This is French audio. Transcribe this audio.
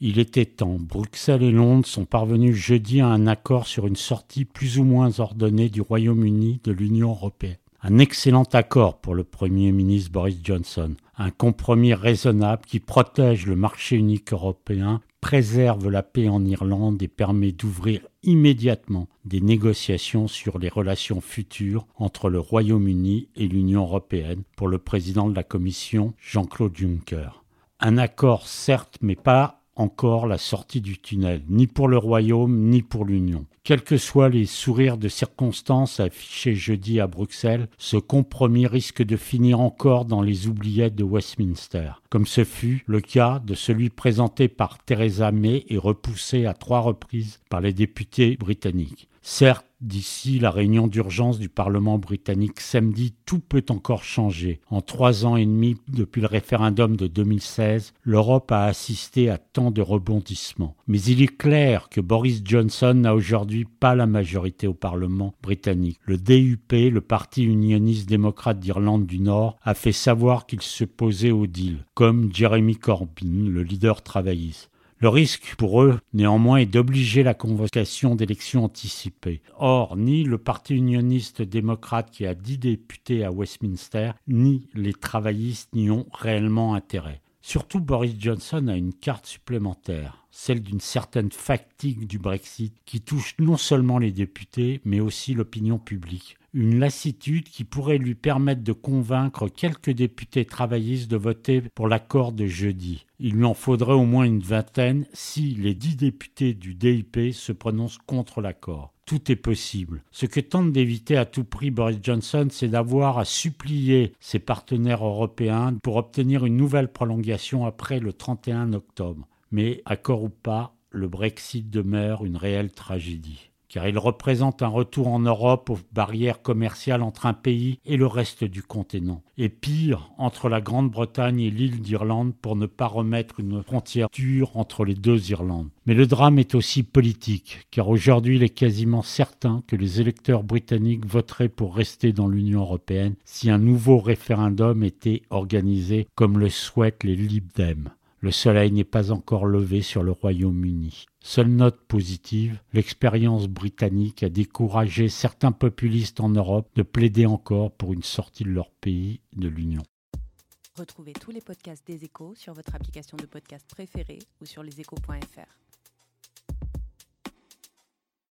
Il était temps. Bruxelles et Londres sont parvenus jeudi à un accord sur une sortie plus ou moins ordonnée du Royaume-Uni de l'Union européenne. Un excellent accord pour le Premier ministre Boris Johnson, un compromis raisonnable qui protège le marché unique européen, préserve la paix en Irlande et permet d'ouvrir immédiatement des négociations sur les relations futures entre le Royaume-Uni et l'Union européenne pour le président de la Commission, Jean-Claude Juncker. Un accord certes, mais pas encore la sortie du tunnel, ni pour le Royaume, ni pour l'Union. Quels que soient les sourires de circonstances affichés jeudi à Bruxelles, ce compromis risque de finir encore dans les oubliettes de Westminster, comme ce fut le cas de celui présenté par Theresa May et repoussé à trois reprises par les députés britanniques. Certes, d'ici la réunion d'urgence du Parlement britannique samedi, tout peut encore changer. En trois ans et demi depuis le référendum de 2016, l'Europe a assisté à tant de rebondissements. Mais il est clair que Boris Johnson n'a aujourd'hui pas la majorité au Parlement britannique. Le DUP, le Parti unioniste démocrate d'Irlande du Nord, a fait savoir qu'il se posait au deal, comme Jeremy Corbyn, le leader travailliste. Le risque pour eux, néanmoins, est d'obliger la convocation d'élections anticipées. Or, ni le Parti unioniste démocrate qui a dix députés à Westminster, ni les travaillistes n'y ont réellement intérêt. Surtout, Boris Johnson a une carte supplémentaire, celle d'une certaine fatigue du Brexit qui touche non seulement les députés, mais aussi l'opinion publique une lassitude qui pourrait lui permettre de convaincre quelques députés travaillistes de voter pour l'accord de jeudi. Il lui en faudrait au moins une vingtaine si les dix députés du DIP se prononcent contre l'accord. Tout est possible. Ce que tente d'éviter à tout prix Boris Johnson, c'est d'avoir à supplier ses partenaires européens pour obtenir une nouvelle prolongation après le 31 octobre. Mais, accord ou pas, le Brexit demeure une réelle tragédie car il représente un retour en Europe aux barrières commerciales entre un pays et le reste du continent, et pire, entre la Grande-Bretagne et l'île d'Irlande pour ne pas remettre une frontière dure entre les deux Irlandes. Mais le drame est aussi politique, car aujourd'hui il est quasiment certain que les électeurs britanniques voteraient pour rester dans l'Union européenne si un nouveau référendum était organisé comme le souhaitent les Lib. Le soleil n'est pas encore levé sur le Royaume-Uni. Seule note positive, l'expérience britannique a découragé certains populistes en Europe de plaider encore pour une sortie de leur pays de l'Union. Retrouvez tous les podcasts des échos sur votre application de podcast préférée ou sur leséchos.fr.